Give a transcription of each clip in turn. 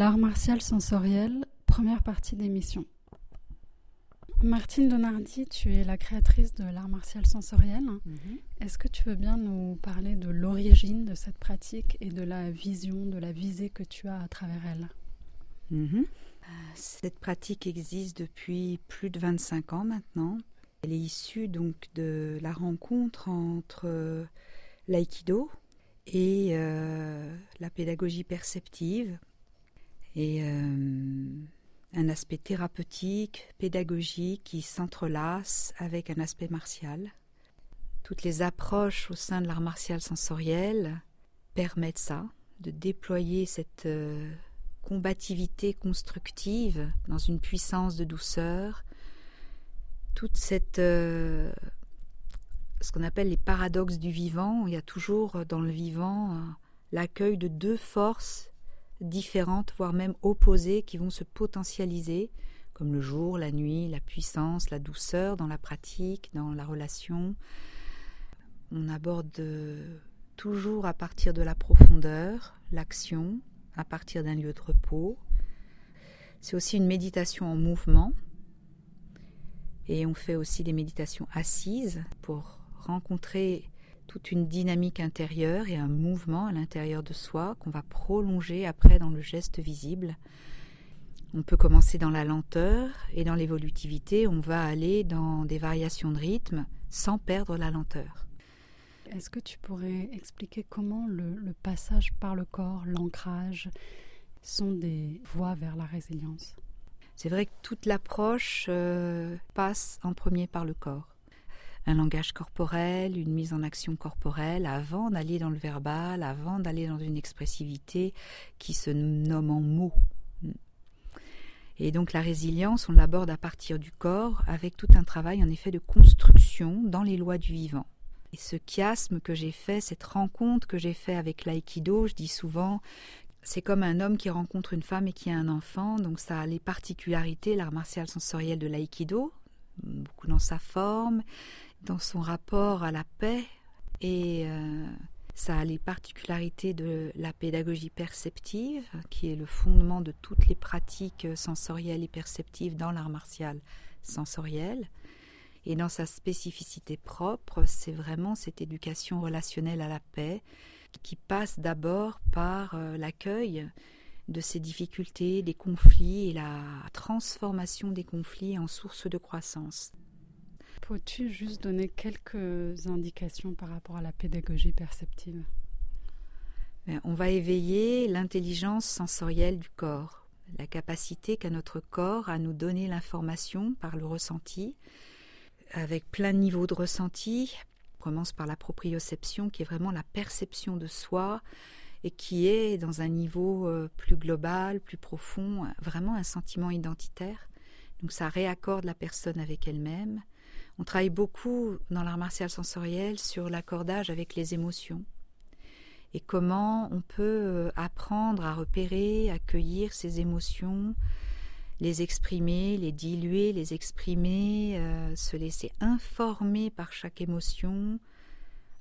L'art martial sensoriel, première partie d'émission. Martine Donardi, tu es la créatrice de l'art martial sensoriel. Mhm. Est-ce que tu veux bien nous parler de l'origine de cette pratique et de la vision, de la visée que tu as à travers elle? Mhm. Cette pratique existe depuis plus de 25 ans maintenant. Elle est issue donc de la rencontre entre l'aïkido et euh, la pédagogie perceptive et euh, un aspect thérapeutique, pédagogique qui s'entrelace avec un aspect martial. Toutes les approches au sein de l'art martial sensoriel permettent ça, de déployer cette euh, combativité constructive dans une puissance de douceur, toute cette euh, ce qu'on appelle les paradoxes du vivant. Il y a toujours dans le vivant l'accueil de deux forces différentes, voire même opposées, qui vont se potentialiser, comme le jour, la nuit, la puissance, la douceur dans la pratique, dans la relation. On aborde euh, toujours à partir de la profondeur, l'action, à partir d'un lieu de repos. C'est aussi une méditation en mouvement. Et on fait aussi des méditations assises pour rencontrer toute une dynamique intérieure et un mouvement à l'intérieur de soi qu'on va prolonger après dans le geste visible. On peut commencer dans la lenteur et dans l'évolutivité, on va aller dans des variations de rythme sans perdre la lenteur. Est-ce que tu pourrais expliquer comment le, passage par le corps, l'ancrage, sont des voies vers la résilience? C'est vrai que toute l'approche euh, passe en premier par le corps un langage corporel, une mise en action corporelle avant d'aller dans le verbal, avant d'aller dans une expressivité qui se nomme en mots. Et donc la résilience, on l'aborde à partir du corps avec tout un travail en effet de construction dans les lois du vivant. Et ce chiasme que j'ai fait, cette rencontre que j'ai fait avec l'aïkido, je dis souvent, c'est comme un homme qui rencontre une femme et qui a un enfant, donc ça a les particularités, l'art martial sensoriel de l'aïkido, beaucoup dans sa forme, dans son rapport à la paix et euh, ça a les particularités de la pédagogie perceptive, qui est le fondement de toutes les pratiques sensorielles et perceptives dans l'art martial sensoriel. Et dans sa spécificité propre, c'est vraiment cette éducation relationnelle à la paix qui passe d'abord par euh, l'accueil de ces difficultés, des conflits et la transformation des conflits en source de croissance. Peux-tu juste donner quelques indications par rapport à la pédagogie perceptive? Ben, On va éveiller l'intelligence sensorielle du corps, la capacité qu'a notre corps à nous donner l'information par le ressenti, avec plein de niveaux de ressenti. On commence par la proprioception, qui est vraiment la perception de soi, et qui est dans un niveau euh, plus global, plus profond, vraiment un sentiment identitaire. Donc ça réaccorde la personne avec elle-même. On travaille beaucoup dans l'art martial sensoriel sur l'accordage avec les émotions et comment on peut euh, apprendre à repérer, accueillir ces émotions, les exprimer, les diluer, les exprimer, euh, se laisser informer par chaque émotion,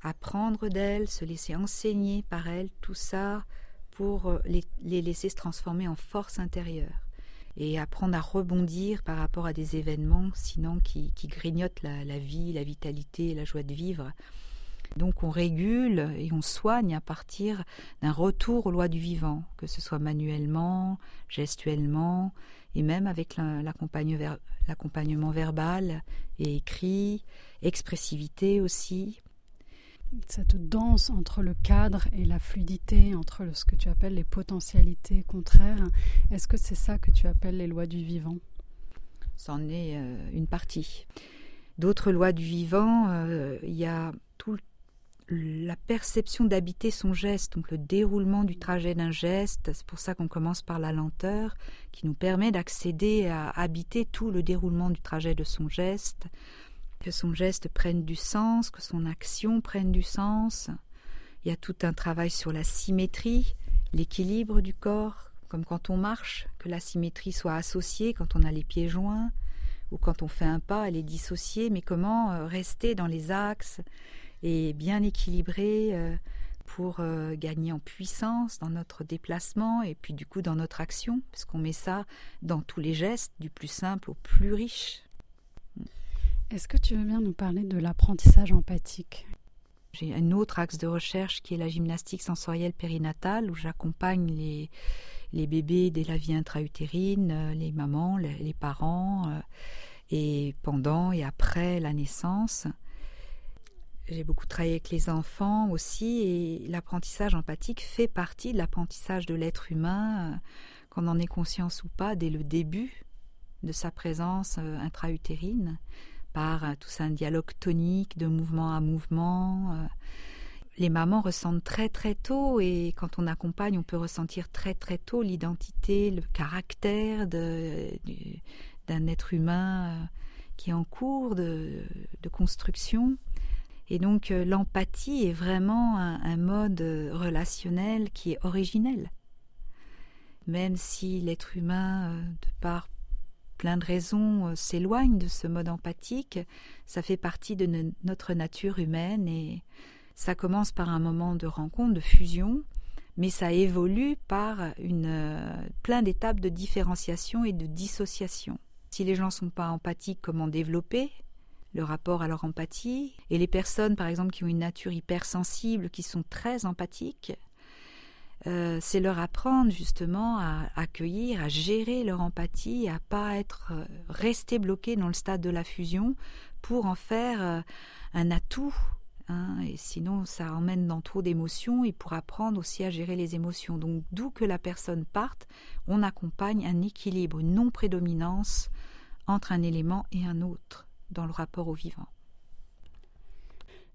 apprendre d'elle, se laisser enseigner par elle, tout ça pour euh, les laisser se transformer en force intérieure et apprendre à rebondir par rapport à des événements sinon qui, grignotent la, vie, la vitalité, la joie de vivre. Donc on régule et on soigne à partir d'un retour aux lois du vivant, que ce soit manuellement, gestuellement, et même avec l'accompagnement verbal et écrit, expressivité aussi cette danse entre le cadre et la fluidité, entre ce que tu appelles les potentialités contraires, est-ce que c'est ça que tu appelles les lois du vivant? C'en est euh, une partie. D'autres lois du vivant, euh, il y a tout la perception d'habiter son geste, donc le déroulement du trajet d'un geste. C'est pour ça qu'on commence par la lenteur, qui nous permet d'accéder à habiter tout le déroulement du trajet de son geste que son geste prenne du sens, que son action prenne du sens. Il y a tout un travail sur la symétrie, l'équilibre du corps, comme quand on marche, que la symétrie soit associée quand on a les pieds joints, ou quand on fait un pas, elle est dissociée, mais comment euh, rester dans les axes et bien équilibrer euh, pour euh, gagner en puissance dans notre déplacement et puis du coup dans notre action, parce qu'on met ça dans tous les gestes, du plus simple au plus riche. Est-ce que tu veux bien nous parler de l'apprentissage empathique? J'ai un autre axe de recherche qui est la gymnastique sensorielle périnatale, où j'accompagne les, bébés dès la vie intra-utérine, euh, les mamans, les, parents, euh, et pendant et après la naissance. J'ai beaucoup travaillé avec les enfants aussi, et l'apprentissage empathique fait partie de l'apprentissage de l'être humain, euh, qu'on en ait conscience ou pas, dès le début de sa présence intra-utérine, par tout ça un dialogue tonique de mouvement à mouvement les mamans ressentent très très tôt et quand on accompagne, on peut ressentir très très tôt l'identité, le caractère d'un être humain euh, qui est en cours de, construction. Et donc euh, l'empathie est vraiment un, mode relationnel qui est originel. Même si l'être humain, euh, de par plein de raisons, s'éloigne de ce mode empathique, ça fait partie de notre nature humaine et ça commence par un moment de rencontre, de fusion, mais ça évolue par une, euh, plein d'étapes de différenciation et de dissociation. Si les gens ne sont pas empathiques, comment développer le rapport à leur empathie? Et les personnes, par exemple, qui ont une nature hypersensible, qui sont très empathiques, euh, c'est leur apprendre justement à accueillir, à gérer leur empathie, à pas être euh, resté bloqué dans le stade de la fusion pour en faire un atout Hein, et sinon, ça emmène dans trop d'émotions et pour apprendre aussi à gérer les émotions. Donc, d'où que la personne parte, on accompagne un équilibre, une non-prédominance entre un élément et un autre dans le rapport au vivant.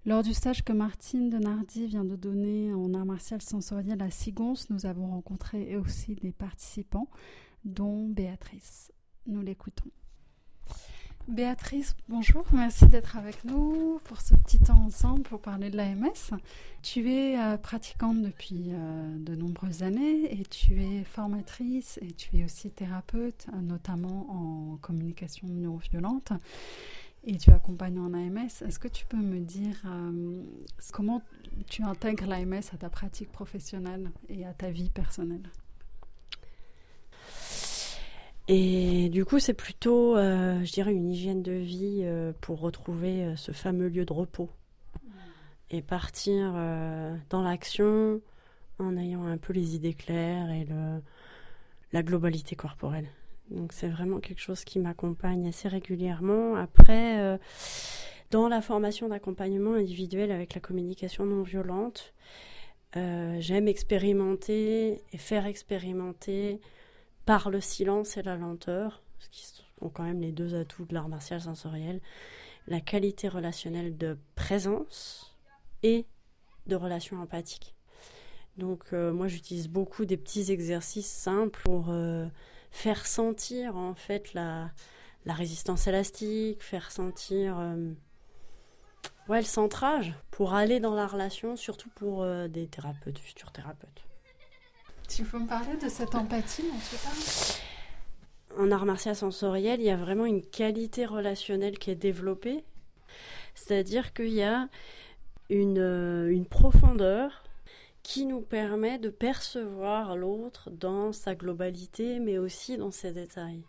Lors du stage que Martine Denardi vient de donner en art martial sensoriel à Sigons, nous avons rencontré aussi des participants, dont Béatrice. Nous l'écoutons. Béatrice, bonjour, merci d'être avec nous pour ce petit temps ensemble pour parler de l'AMS. Tu es euh, pratiquante depuis euh, de nombreuses années et tu es formatrice et tu es aussi thérapeute, euh, notamment en communication neuroviolente et tu accompagnes en AMS. Est-ce que tu peux me dire comment tu intègres l'AMS à ta pratique professionnelle et à ta vie personnelle? Et du coup, c'est plutôt, euh, je dirais, une hygiène de vie euh, pour retrouver euh, ce fameux lieu de repos et partir dans l'action en ayant un peu les idées claires et le, la globalité corporelle. Donc c'est vraiment quelque chose qui m'accompagne assez régulièrement. Après, dans la formation d'accompagnement individuel avec la communication non violente, j'aime expérimenter et faire expérimenter par le silence et la lenteur, ce qui sont quand même les deux atouts de l'art martial sensoriel, la qualité relationnelle de présence et de relation empathique. Donc euh, moi j'utilise beaucoup des petits exercices simples pour euh, faire sentir en fait la, la, résistance élastique, faire sentir euh, ouais, le centrage pour aller dans la relation, surtout pour des thérapeutes, futurs thérapeutes. Tu peux me parler de cette empathie dont tu parles En art martial sensoriel, il y a vraiment une qualité relationnelle qui est développée. C'est-à-dire qu'il y a une, euh, une profondeur qui nous permet de percevoir l'autre dans sa globalité, mais aussi dans ses détails.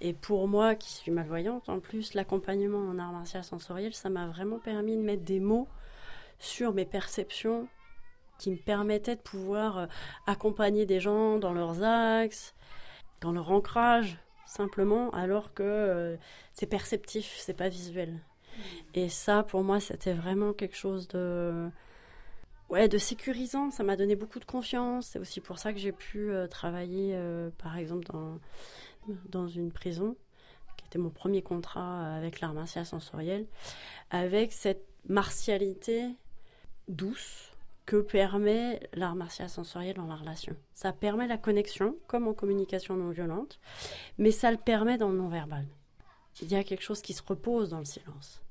Et pour moi, qui suis malvoyante, en plus, l'accompagnement en art martial sensoriel, ça m'a vraiment permis de mettre des mots sur mes perceptions qui me permettait de pouvoir euh, accompagner des gens dans leurs axes, dans leur ancrage, simplement, alors que euh, c'est perceptif, c'est pas visuel. Mm. Et ça, pour moi, c'était vraiment quelque chose de, ouais, de sécurisant. Ça m'a donné beaucoup de confiance. C'est aussi pour ça que j'ai pu euh, travailler, par exemple, dans, dans une prison, qui était mon premier contrat avec l'art martial sensoriel, avec cette martialité douce que permet l'art martial sensoriel dans la relation. Ça permet la connexion, comme en communication non violente, mais ça le permet dans le non-verbal. Il y a quelque chose qui se repose dans le silence,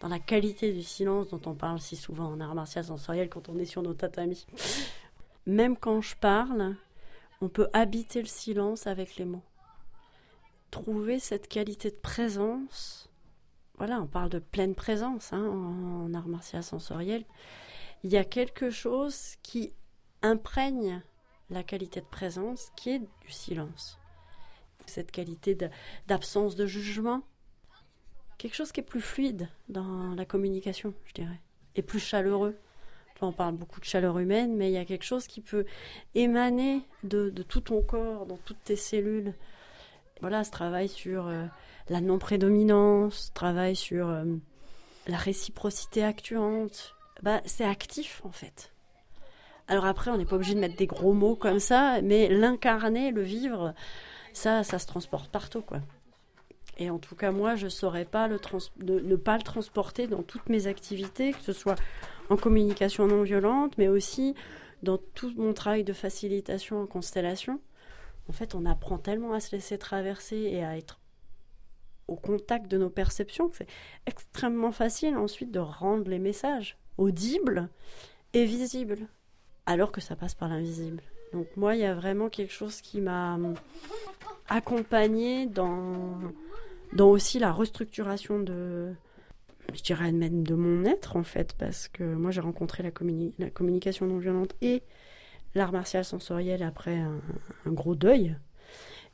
dans la qualité du silence dont on parle si souvent en art martial sensoriel quand on est sur nos tatamis. Même quand je parle, on peut habiter le silence avec les mots. Trouver cette qualité de présence, voilà, on parle de pleine présence hein, en, art martial sensoriel il y a quelque chose qui imprègne la qualité de présence qui est du silence. Cette qualité d'absence de, jugement. Quelque chose qui est plus fluide dans la communication, je dirais, et plus chaleureux. On parle beaucoup de chaleur humaine, mais il y a quelque chose qui peut émaner de, tout ton corps, dans toutes tes cellules. Voilà, ce travail sur euh, la non-prédominance, ce travail sur euh, la réciprocité actuante. Bah, c'est actif en fait. Alors après, on n'est pas obligé de mettre des gros mots comme ça, mais l'incarner, le vivre, ça, ça se transporte partout, quoi. Et en tout cas, moi, je ne saurais pas le ne pas le transporter dans toutes mes activités, que ce soit en communication non violente, mais aussi dans tout mon travail de facilitation en constellation. En fait, on apprend tellement à se laisser traverser et à être au contact de nos perceptions que c'est extrêmement facile ensuite de rendre les messages audibles et visibles alors que ça passe par l'invisible. Donc moi, il y a vraiment quelque chose qui m'a accompagnée dans, dans aussi la restructuration de, je dirais même de mon être en fait, parce que moi j'ai rencontré la, la, communication non violente et l'art martial sensoriel après un, gros deuil.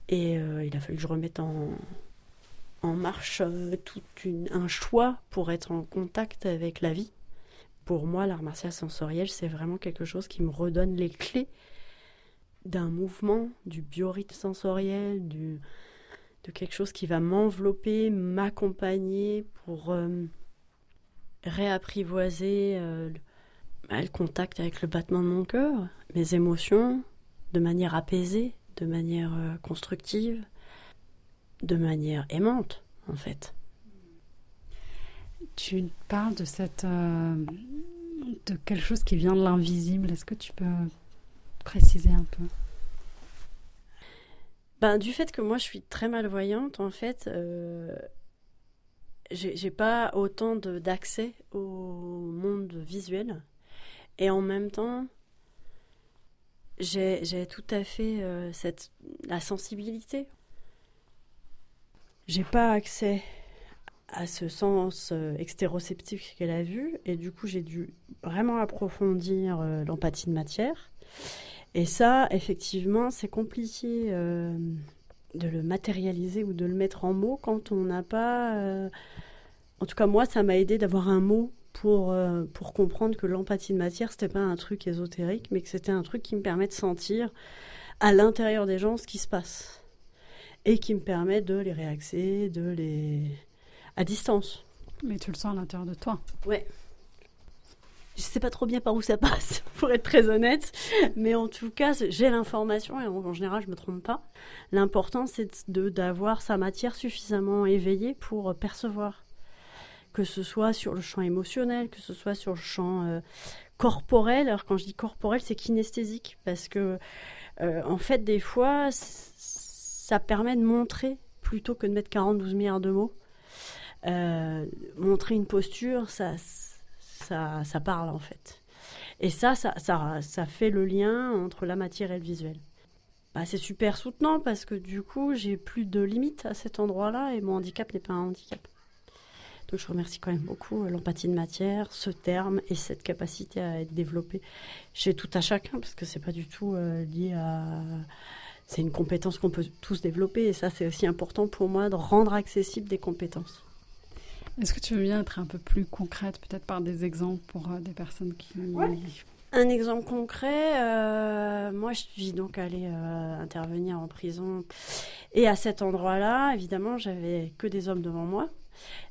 Et euh, il a fallu que je remette en, en marche euh, tout un choix pour être en contact avec la vie pour moi, l'art martial sensoriel, c'est vraiment quelque chose qui me redonne les clés d'un mouvement, du biorhythme sensoriel, du, de quelque chose qui va m'envelopper, m'accompagner pour euh, réapprivoiser euh, bah, le, contact avec le battement de mon cœur, mes émotions, de manière apaisée, de manière euh, constructive, de manière aimante, en fait. Tu parles de cette de quelque chose qui vient de l'invisible. Est-ce que tu peux préciser un peu? Ben, du fait que moi je suis très malvoyante, en fait, euh, j'ai pas autant d'accès au monde visuel. Et en même temps, j'ai tout à fait euh, cette, la sensibilité. J'ai pas accès à ce sens euh, extéroceptif qu'elle a vu. Et du coup, j'ai dû vraiment approfondir euh, l'empathie de matière. Et ça, effectivement, c'est compliqué euh, de le matérialiser ou de le mettre en mots quand on n'a pas... En tout cas, moi, ça m'a aidé d'avoir un mot pour, pour comprendre que l'empathie de matière, c'était pas un truc ésotérique, mais que c'était un truc qui me permet de sentir à l'intérieur des gens ce qui se passe. Et qui me permet de les réaxer, de les à distance. Mais tu le sens à l'intérieur de toi. Ouais. Je sais pas trop bien par où ça passe, pour être très honnête, mais en tout cas, j'ai l'information et en, général, je me trompe pas. L'important, c'est d'avoir sa matière suffisamment éveillée pour percevoir, que ce soit sur le champ émotionnel, que ce soit sur le champ euh, corporel. Alors quand je dis corporel, c'est kinesthésique parce que euh, en fait, des fois, ça permet de montrer plutôt que de mettre 42 milliards de mots. Euh, montrer une posture, ça, ça, parle en fait. Et ça, ça, ça, ça, fait le lien entre la matière et le visuel. Bah, c'est super soutenant parce que du coup, j'ai plus de limites à cet endroit-là et mon handicap n'est pas un handicap. Donc je remercie quand même beaucoup euh, l'empathie de matière, ce terme et cette capacité à être développée chez tout à chacun parce que c'est pas du tout euh, lié à c'est une compétence qu'on peut tous développer et ça c'est aussi important pour moi de rendre accessible des compétences. Est-ce que tu veux bien être un peu plus concrète, peut-être par des exemples pour euh, des personnes qui... Un exemple concret, euh, moi je suis donc allée euh, intervenir en prison et à cet endroit-là, évidemment, j'avais que des hommes devant moi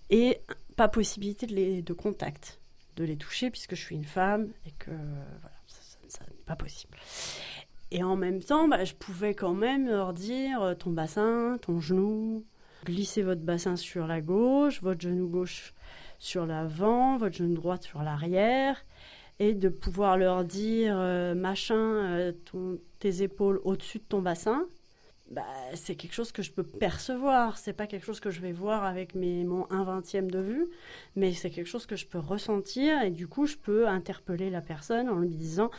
et pas possibilité de, les, de contact, de les toucher puisque je suis une femme et que voilà, ça, n'est pas possible. Et en même temps, bah, je pouvais quand même leur dire ton bassin, ton genou, Glissez votre bassin sur la gauche, votre genou gauche sur l'avant, votre genou droit sur l'arrière, et de pouvoir leur dire euh, machin, euh, tes épaules au-dessus de ton bassin. Bah, c'est quelque chose que je peux percevoir. C'est pas quelque chose que je vais voir avec mes, mon 1 vingtième de vue, mais c'est quelque chose que je peux ressentir et du coup je peux interpeller la personne en lui disant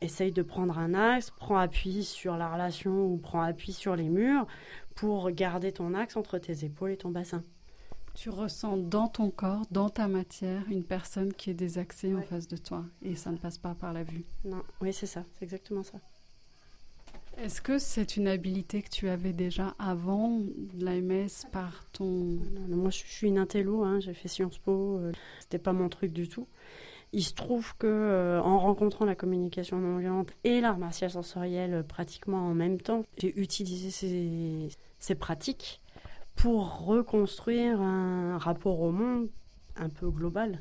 essaye de prendre un axe, prends appui sur la relation ou prends appui sur les murs pour garder ton axe entre tes épaules et ton bassin. Tu ressens dans ton corps, dans ta matière, une personne qui est désaxée en face de toi et ça ne passe pas par la vue. Non, oui, c'est ça, c'est exactement ça. Est-ce que c'est une habilité que tu avais déjà avant l'AMS par ton... moi, je suis une intello, hein, j'ai fait Sciences Po, euh, c'était pas mon truc du tout. Il se trouve que euh, en rencontrant la communication non violente et l'art martial sensoriel euh, pratiquement en même temps, j'ai utilisé ces, ces pratiques pour reconstruire un rapport au monde un peu global.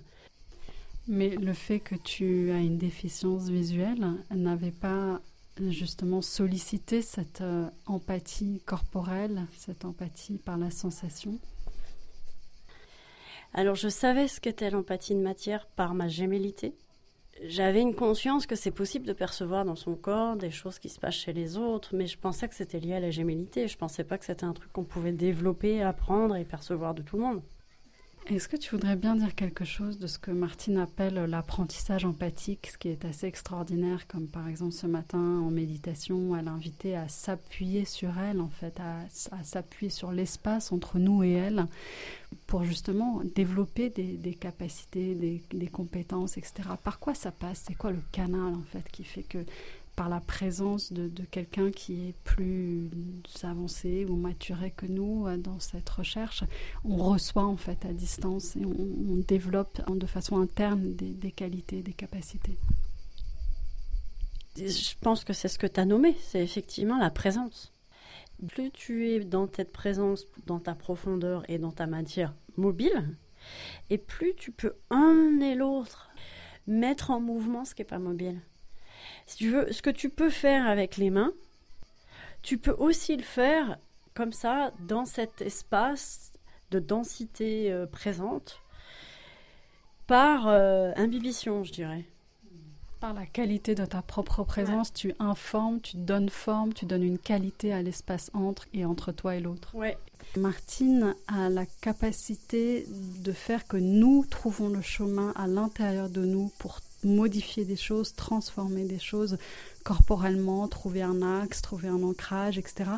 Mais le fait que tu as une déficience visuelle n'avait pas justement sollicité cette euh, empathie corporelle, cette empathie par la sensation? Alors je savais ce qu'était l'empathie de matière par ma gémellité. J'avais une conscience que c'est possible de percevoir dans son corps des choses qui se passent chez les autres, mais je pensais que c'était lié à la gémellité. Je pensais pas que c'était un truc qu'on pouvait développer, apprendre et percevoir de tout le monde. Est-ce que tu voudrais bien dire quelque chose de ce que Martine appelle l'apprentissage empathique, ce qui est assez extraordinaire, comme par exemple ce matin en méditation, elle a invité à s'appuyer sur elle, en fait, à, s'appuyer sur l'espace entre nous et elle, pour justement développer des, capacités, des, des, compétences, etc. Par quoi ça passe? C'est quoi le canal, en fait, qui fait que par la présence de, quelqu'un qui est plus avancé ou maturé que nous euh, dans cette recherche, on reçoit en fait à distance et on, développe de façon interne des, qualités, des capacités. Je pense que c'est ce que tu as nommé, c'est effectivement la présence. Plus tu es dans cette présence, dans ta profondeur et dans ta matière mobile, et plus tu peux un et l'autre mettre en mouvement ce qui n'est pas mobile. Si tu veux, ce que tu peux faire avec les mains, tu peux aussi le faire comme ça dans cet espace de densité euh, présente par euh, imbibition, je dirais. Par la qualité de ta propre présence, tu informes, tu donnes forme, tu donnes une qualité à l'espace entre et entre toi et l'autre. Ouais. Martine a la capacité de faire que nous trouvons le chemin à l'intérieur de nous pour modifier des choses, transformer des choses corporellement, trouver un axe, trouver un ancrage, etc.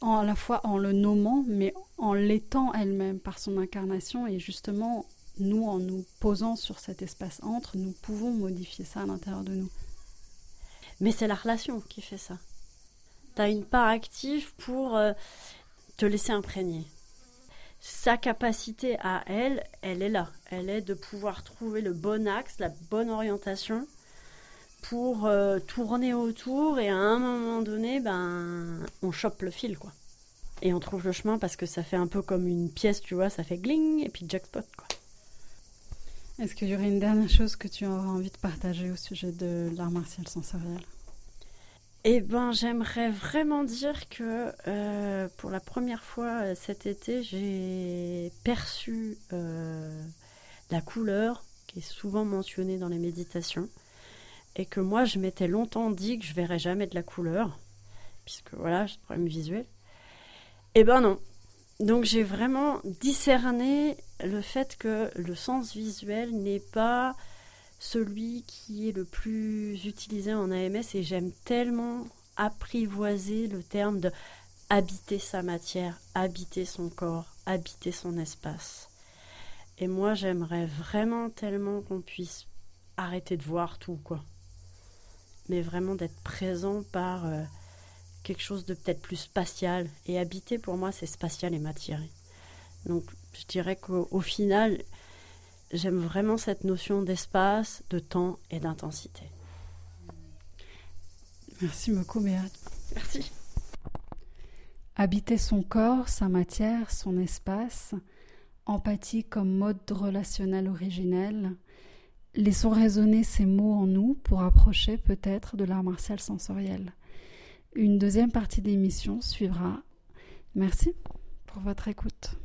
En, à la fois en le nommant, mais en l'étant elle-même par son incarnation. Et justement, nous, en nous posant sur cet espace entre, nous pouvons modifier ça à l'intérieur de nous. Mais c'est la relation qui fait ça. Tu as une part active pour euh, te laisser imprégner sa capacité à elle, elle est là. Elle est de pouvoir trouver le bon axe, la bonne orientation pour euh, tourner autour et à un moment donné, ben, on chope le fil, quoi. Et on trouve le chemin parce que ça fait un peu comme une pièce, tu vois, ça fait gling et puis jackpot, quoi. Est-ce qu'il y aurait une dernière chose que tu aurais envie de partager au sujet de l'art martial sensoriel? Eh ben, j'aimerais vraiment dire que euh, pour la première fois euh, cet été, j'ai perçu euh, la couleur qui est souvent mentionnée dans les méditations et que moi, je m'étais longtemps dit que je verrais jamais de la couleur puisque voilà, j'ai des problèmes visuels. Eh ben non. Donc j'ai vraiment discerné le fait que le sens visuel n'est pas celui qui est le plus utilisé en AMS et j'aime tellement apprivoiser le terme de habiter sa matière, habiter son corps, habiter son espace. Et moi, j'aimerais vraiment tellement qu'on puisse arrêter de voir tout, quoi. Mais vraiment d'être présent par euh, quelque chose de peut-être plus spatial. Et habiter, pour moi, c'est spatial et matière. Donc, je dirais qu'au final, j'aime vraiment cette notion d'espace, de temps et d'intensité. Merci beaucoup, Béat. Merci. Habiter son corps, sa matière, son espace, empathie comme mode relationnel originel. Laissons résonner ces mots en nous pour approcher peut-être de l'art martial sensoriel. Une deuxième partie d'émission suivra. Merci pour votre écoute.